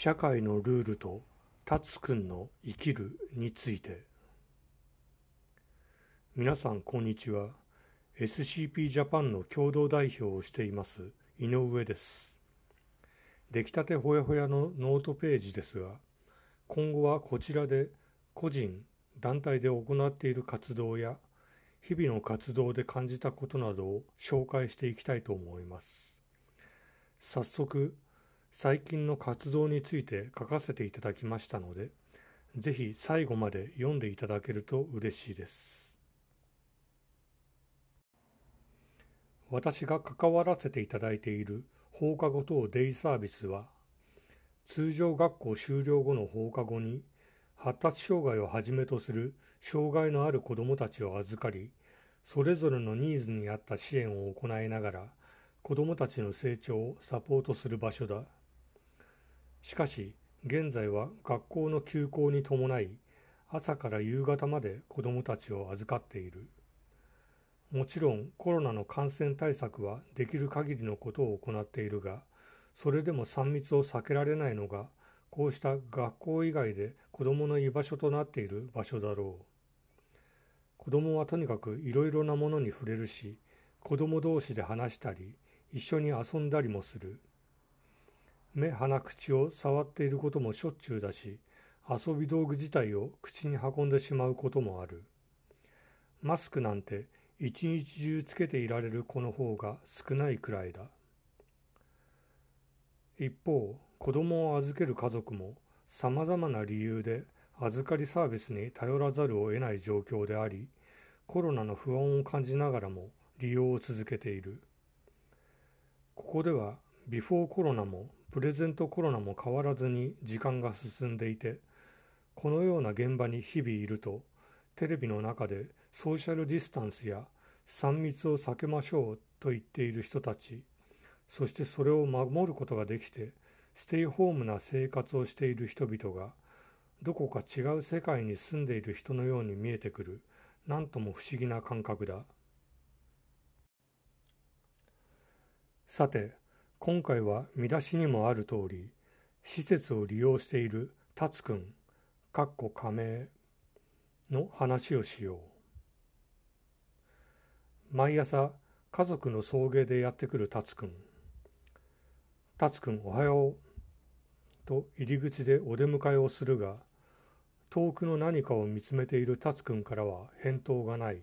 社会のルールとタツくんの生きるについて。皆さんこんにちは。SCP ジャパンの共同代表をしています井上です。出来たてほやほやのノートページですが今後はこちらで個人団体で行っている活動や日々の活動で感じたことなどを紹介していきたいと思います。早速最近の活動について書かせていただきましたので、ぜひ最後まで読んでいただけると嬉しいです。私が関わらせていただいている放課後等デイサービスは、通常学校終了後の放課後に、発達障害をはじめとする障害のある子どもたちを預かり、それぞれのニーズに合った支援を行いながら、子どもたちの成長をサポートする場所だ。しかし現在は学校の休校に伴い朝から夕方まで子どもたちを預かっている。もちろんコロナの感染対策はできる限りのことを行っているがそれでも3密を避けられないのがこうした学校以外で子どもの居場所となっている場所だろう。子どもはとにかくいろいろなものに触れるし子ども同士で話したり一緒に遊んだりもする。目鼻口を触っていることもしょっちゅうだし遊び道具自体を口に運んでしまうこともある。マスクなんて一日中つけていられる子の方が少ないくらいだ。一方子供を預ける家族もさまざまな理由で預かりサービスに頼らざるを得ない状況でありコロナの不安を感じながらも利用を続けている。ここではビフォーコロナもプレゼントコロナも変わらずに時間が進んでいてこのような現場に日々いるとテレビの中でソーシャルディスタンスや3密を避けましょうと言っている人たちそしてそれを守ることができてステイホームな生活をしている人々がどこか違う世界に住んでいる人のように見えてくる何とも不思議な感覚だ。さて今回は見出しにもある通り、施設を利用している達くん、かっこ加盟の話をしよう。毎朝、家族の送迎でやってくる達くん。達くんおはよう。と入り口でお出迎えをするが、遠くの何かを見つめている達くんからは返答がない。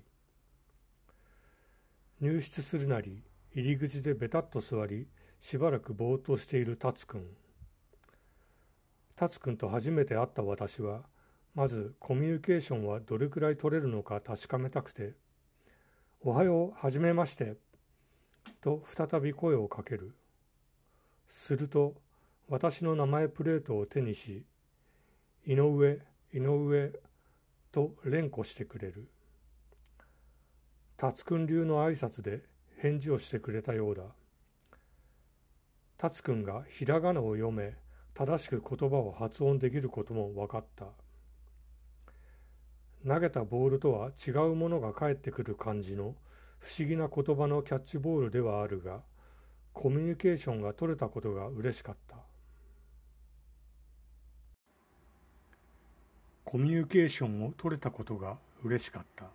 入室するなり、入り口でベタっと座り、しばらくぼーっとしている達くん。達くんと初めて会った私は、まずコミュニケーションはどれくらい取れるのか確かめたくて、おはよう、はじめまして、と再び声をかける。すると、私の名前プレートを手にし、井上、井上、と連呼してくれる。達くん流の挨拶で返事をしてくれたようだ。達くんがひらがなを読め正しく言葉を発音できることも分かった。投げたボールとは違うものが返ってくる感じの不思議な言葉のキャッチボールではあるがコミュニケーションが取れたことが嬉しかった。コミュニケーションを取れたことが嬉しかった。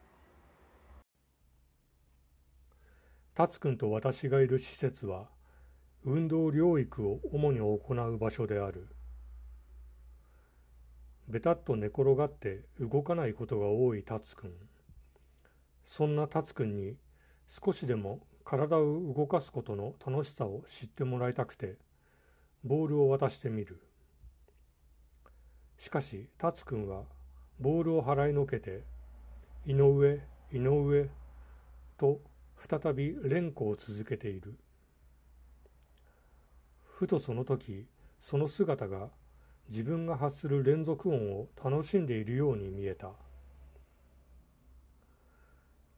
達くんと私がいる施設は運動療育を主に行う場所である。べたっと寝転がって動かないことが多い達くん。そんな達くんに少しでも体を動かすことの楽しさを知ってもらいたくて、ボールを渡してみる。しかし、達くんはボールを払いのけて、井上、井上と再び連呼を続けている。ふとその時その姿が自分が発する連続音を楽しんでいるように見えた。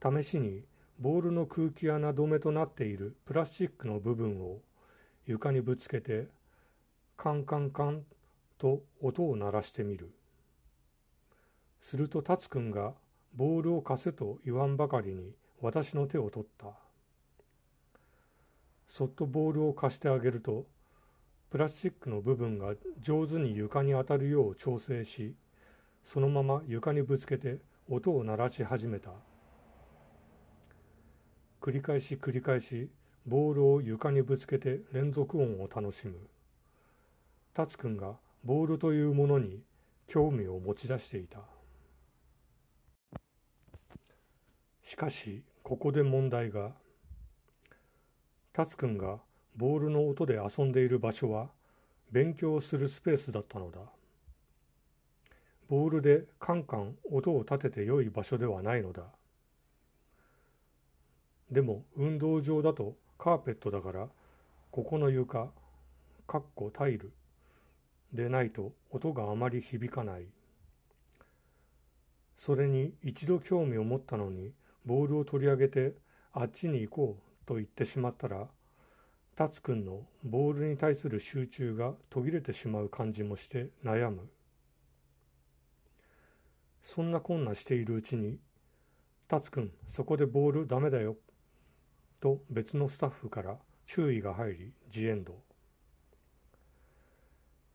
試しにボールの空気穴止めとなっているプラスチックの部分を床にぶつけてカンカンカンと音を鳴らしてみる。すると達くんがボールを貸せと言わんばかりに私の手を取った。そっとボールを貸してあげるとプラスチックの部分が上手に床に当たるよう調整しそのまま床にぶつけて音を鳴らし始めた。繰り返し繰り返しボールを床にぶつけて連続音を楽しむ。達くんがボールというものに興味を持ち出していた。しかしここで問題が。達くんがボールの音で遊んでいる場所は勉強するスペースだったのだ。ボールでカンカン音を立てて良い場所ではないのだ。でも運動場だとカーペットだからここの床かっこタイルでないと音があまり響かない。それに一度興味を持ったのにボールを取り上げてあっちに行こうと言ってしまったら達くんのボールに対する集中が途切れてしまう感じもして悩む。そんなこんなしているうちに「達くんそこでボールダメだよ」と別のスタッフから注意が入りジエンド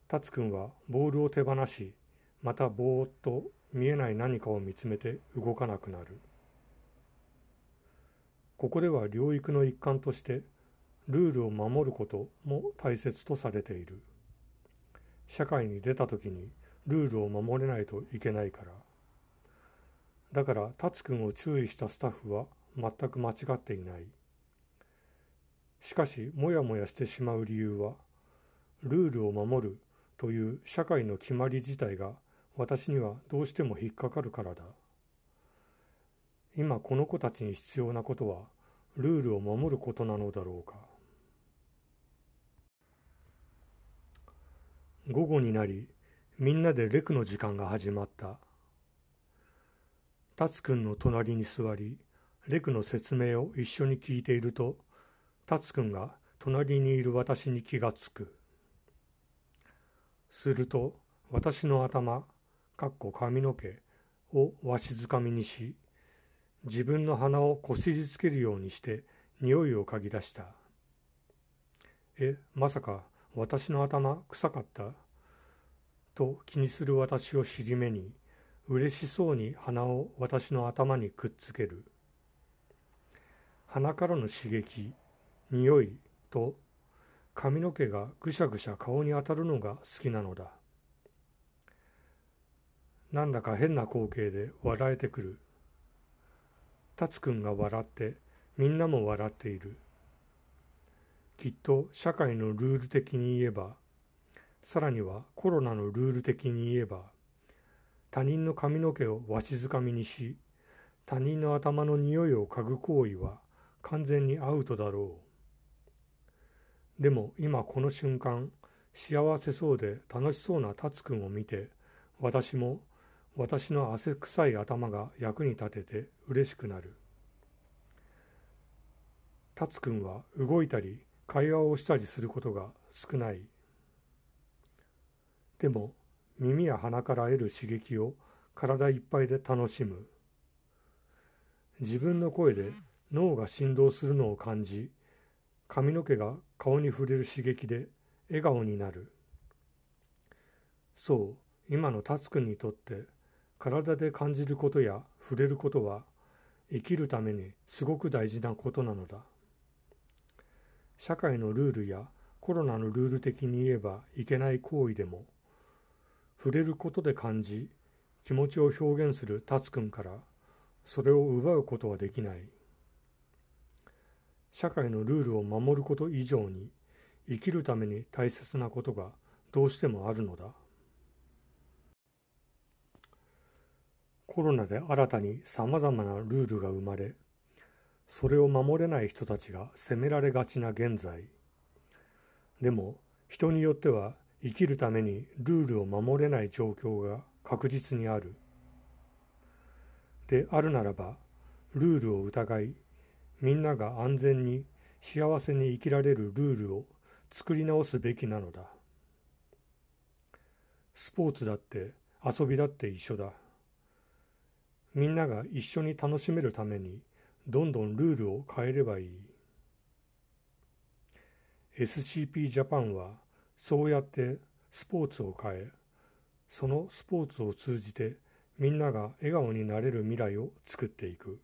達くんはボールを手放しまたぼーっと見えない何かを見つめて動かなくなる。ここでは療育の一環としてルールを守ることも大切とされている。社会に出た時にルールを守れないといけないから。だから達くんを注意したスタッフは全く間違っていない。しかしもやもやしてしまう理由はルールを守るという社会の決まり自体が私にはどうしても引っかかるからだ。今この子たちに必要なことはルールを守ることなのだろうか。午後になりみんなでレクの時間が始まったタツくんの隣に座りレクの説明を一緒に聞いているとタツくんが隣にいる私に気がつくすると私の頭かっこ髪の毛をわしづかみにし自分の鼻をこすりつけるようにして匂いを嗅ぎ出した。え、まさか私の頭臭かったと気にする私を尻目に嬉しそうに鼻を私の頭にくっつける。鼻からの刺激、匂いと髪の毛がぐしゃぐしゃ顔に当たるのが好きなのだ。なんだか変な光景で笑えてくる。達くんが笑ってみんなも笑っている。きっと社会のルール的に言えば、さらにはコロナのルール的に言えば、他人の髪の毛をわしづかみにし、他人の頭の匂いを嗅ぐ行為は完全にアウトだろう。でも今この瞬間、幸せそうで楽しそうな達くんを見て、私も私の汗臭い頭が役に立てて嬉しくなる。達くんは動いたり会話をしたりすることが少ない。でも耳や鼻から得る刺激を体いっぱいで楽しむ。自分の声で脳が振動するのを感じ、髪の毛が顔に触れる刺激で笑顔になる。そう、今の達くんにとって体で感じることや触れることは生きるためにすごく大事なことなのだ。社会のルールやコロナのルール的に言えばいけない行為でも触れることで感じ気持ちを表現する達くんからそれを奪うことはできない社会のルールを守ること以上に生きるために大切なことがどうしてもあるのだ。コロナで新たにさまざまなルールが生まれそれを守れない人たちが責められがちな現在。でも人によっては生きるためにルールを守れない状況が確実にある。であるならばルールを疑いみんなが安全に幸せに生きられるルールを作り直すべきなのだ。スポーツだって遊びだって一緒だ。みんなが一緒に楽しめるためにどんどんルールを変えればいい。SCP ジャパンはそうやってスポーツを変え、そのスポーツを通じてみんなが笑顔になれる未来を作っていく。